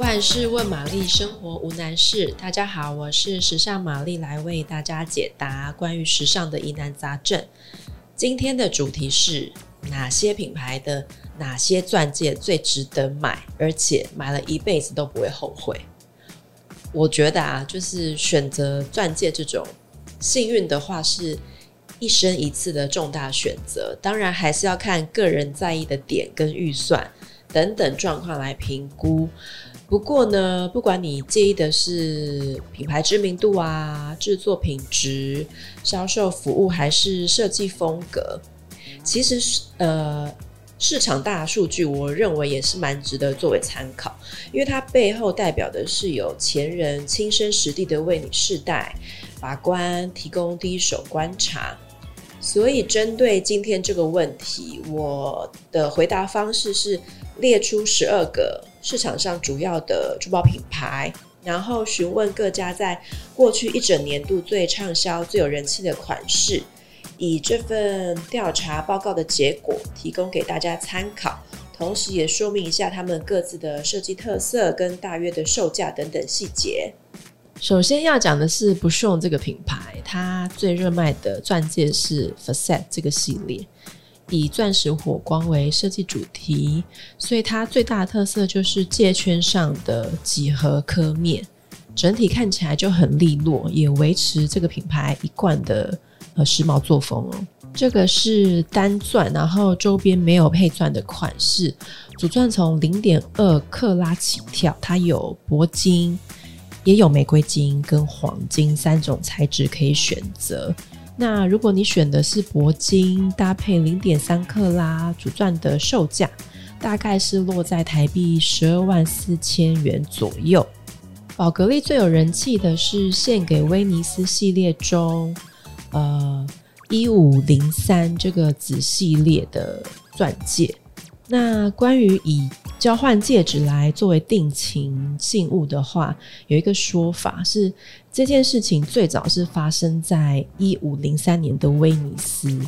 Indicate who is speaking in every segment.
Speaker 1: 万事问玛丽，生活无难事。大家好，我是时尚玛丽，来为大家解答关于时尚的疑难杂症。今天的主题是哪些品牌的哪些钻戒最值得买，而且买了一辈子都不会后悔。我觉得啊，就是选择钻戒这种幸运的话，是一生一次的重大选择。当然，还是要看个人在意的点跟预算等等状况来评估。不过呢，不管你介意的是品牌知名度啊、制作品质、销售服务还是设计风格，其实是呃市场大数据，我认为也是蛮值得作为参考，因为它背后代表的是有前人亲身实地的为你试戴、把关、提供第一手观察。所以针对今天这个问题，我的回答方式是列出十二个。市场上主要的珠宝品牌，然后询问各家在过去一整年度最畅销、最有人气的款式，以这份调查报告的结果提供给大家参考，同时也说明一下他们各自的设计特色跟大约的售价等等细节。首先要讲的是 Bouchon 这个品牌，它最热卖的钻戒是 Facet 这个系列。以钻石火光为设计主题，所以它最大的特色就是戒圈上的几何刻面，整体看起来就很利落，也维持这个品牌一贯的呃时髦作风哦。这个是单钻，然后周边没有配钻的款式，主钻从零点二克拉起跳，它有铂金，也有玫瑰金跟黄金三种材质可以选择。那如果你选的是铂金搭配零点三克拉主钻的售价，大概是落在台币十二万四千元左右。宝格丽最有人气的是献给威尼斯系列中，呃，一五零三这个子系列的钻戒。那关于以交换戒指来作为定情信物的话，有一个说法是，这件事情最早是发生在一五零三年的威尼斯。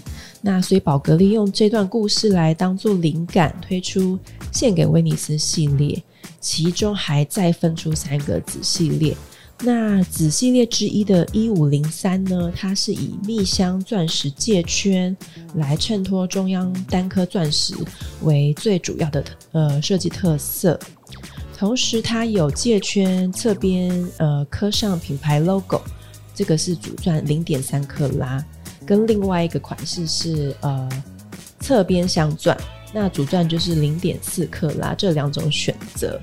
Speaker 1: 那所以宝格丽用这段故事来当做灵感，推出献给威尼斯系列，其中还再分出三个子系列。那子系列之一的一五零三呢，它是以蜜镶钻石戒圈来衬托中央单颗钻石为最主要的呃设计特色，同时它有戒圈侧边呃刻上品牌 logo，这个是主钻零点三克拉，跟另外一个款式是呃侧边镶钻，那主钻就是零点四克拉，这两种选择。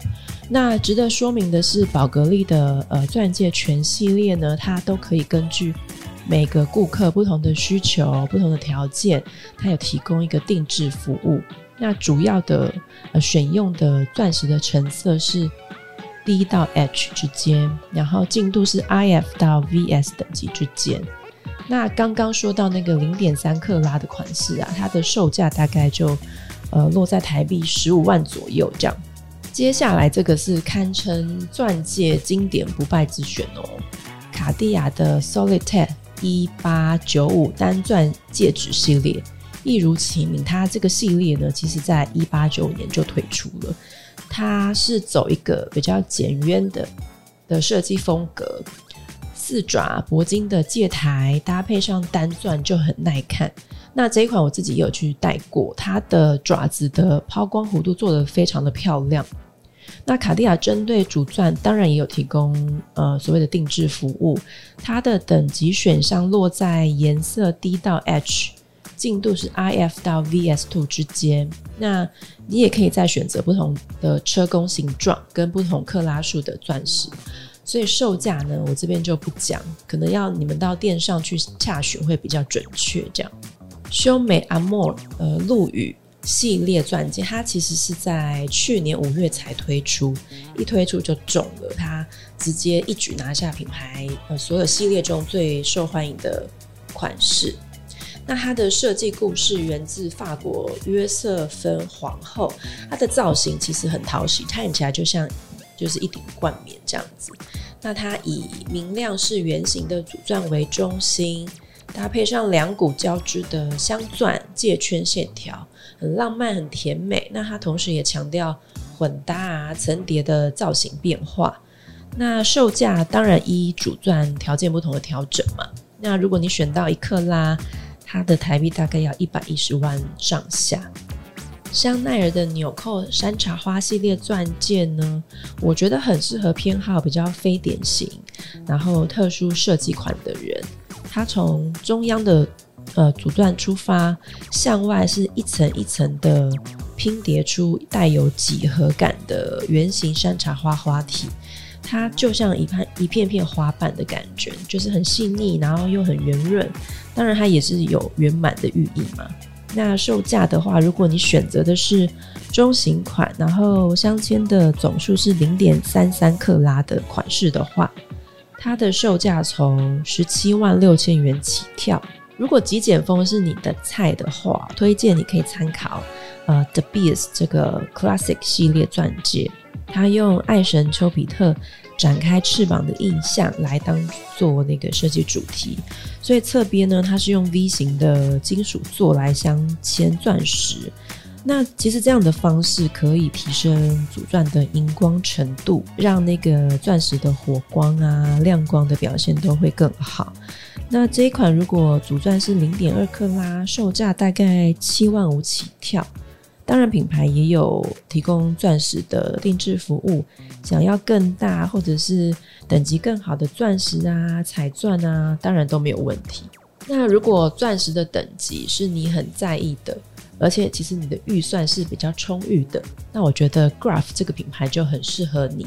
Speaker 1: 那值得说明的是，宝格丽的呃钻戒全系列呢，它都可以根据每个顾客不同的需求、不同的条件，它有提供一个定制服务。那主要的呃选用的钻石的成色是 D 到 H 之间，然后净度是 IF 到 VS 等级之间。那刚刚说到那个零点三克拉的款式啊，它的售价大概就呃落在台币十五万左右这样。接下来这个是堪称钻戒经典不败之选哦，卡地亚的 Solitaire 一八九五单钻戒指系列，一如其名，它这个系列呢，其实在一八九五年就推出了。它是走一个比较简约的的设计风格，四爪铂金的戒台搭配上单钻就很耐看。那这一款我自己也有去戴过，它的爪子的抛光弧度做得非常的漂亮。那卡地亚针对主钻当然也有提供呃所谓的定制服务，它的等级选项落在颜色 D 到 H，净度是 IF 到 V S two 之间。那你也可以再选择不同的车工形状跟不同克拉数的钻石。所以售价呢，我这边就不讲，可能要你们到店上去洽询会比较准确。这样，修美阿莫呃陆羽。系列钻戒，它其实是在去年五月才推出，一推出就中了，它直接一举拿下品牌呃所有系列中最受欢迎的款式。那它的设计故事源自法国约瑟芬皇后，它的造型其实很讨喜，看起来就像就是一顶冠冕这样子。那它以明亮是圆形的主钻为中心。搭配上两股交织的镶钻戒圈线条，很浪漫，很甜美。那它同时也强调混搭啊、层叠的造型变化。那售价当然依主钻条件不同的调整嘛。那如果你选到一克拉，它的台币大概要一百一十万上下。香奈儿的纽扣山茶花系列钻戒呢，我觉得很适合偏好比较非典型，然后特殊设计款的人。它从中央的呃主钻出发，向外是一层一层的拼叠出带有几何感的圆形山茶花花体。它就像一片一片片花瓣的感觉，就是很细腻，然后又很圆润。当然，它也是有圆满的寓意嘛。那售价的话，如果你选择的是中型款，然后镶嵌的总数是零点三三克拉的款式的话，它的售价从十七万六千元起跳。如果极简风是你的菜的话，推荐你可以参考呃 The Beers 这个 Classic 系列钻戒，它用爱神丘比特。展开翅膀的印象来当做那个设计主题，所以侧边呢，它是用 V 型的金属座来镶嵌钻石。那其实这样的方式可以提升主钻的荧光程度，让那个钻石的火光啊、亮光的表现都会更好。那这一款如果主钻是零点二克拉，售价大概七万五起跳。当然，品牌也有提供钻石的定制服务。想要更大或者是等级更好的钻石啊、彩钻啊，当然都没有问题。那如果钻石的等级是你很在意的，而且其实你的预算是比较充裕的，那我觉得 Graff 这个品牌就很适合你，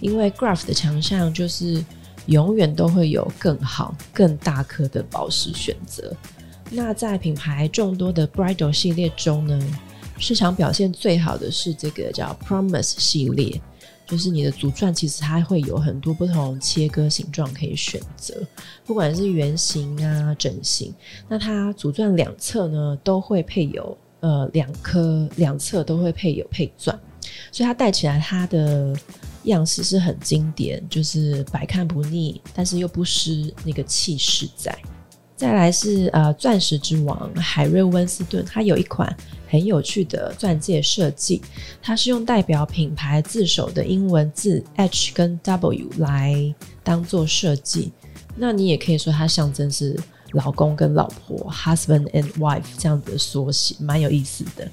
Speaker 1: 因为 Graff 的强项就是永远都会有更好、更大颗的宝石选择。那在品牌众多的 Bridal 系列中呢，市场表现最好的是这个叫 Promise 系列，就是你的主钻其实它会有很多不同切割形状可以选择，不管是圆形啊、整形，那它主钻两侧呢都会配有呃两颗，两侧都会配有配钻，所以它戴起来它的样式是很经典，就是百看不腻，但是又不失那个气势在。再来是呃钻石之王海瑞温斯顿，它有一款很有趣的钻戒设计，它是用代表品牌字首的英文字 H 跟 W 来当做设计。那你也可以说它象征是老公跟老婆 husband and wife 这样子的缩写，蛮有意思的。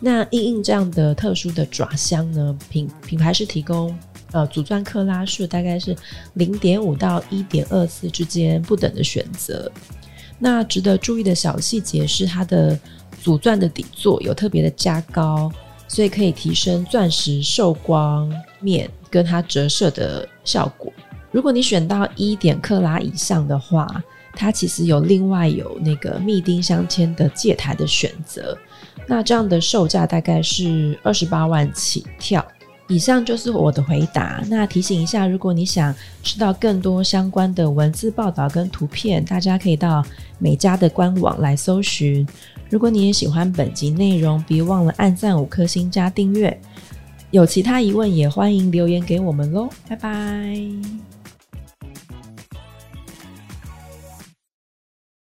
Speaker 1: 那因应这样的特殊的爪镶呢，品品牌是提供呃主钻克拉数大概是零点五到一点二四之间不等的选择。那值得注意的小细节是，它的主钻的底座有特别的加高，所以可以提升钻石受光面跟它折射的效果。如果你选到一点克拉以上的话，它其实有另外有那个密钉镶嵌的戒台的选择。那这样的售价大概是二十八万起跳。以上就是我的回答。那提醒一下，如果你想知道更多相关的文字报道跟图片，大家可以到美家的官网来搜寻。如果你也喜欢本集内容，别忘了按赞五颗星加订阅。有其他疑问也欢迎留言给我们喽。拜拜。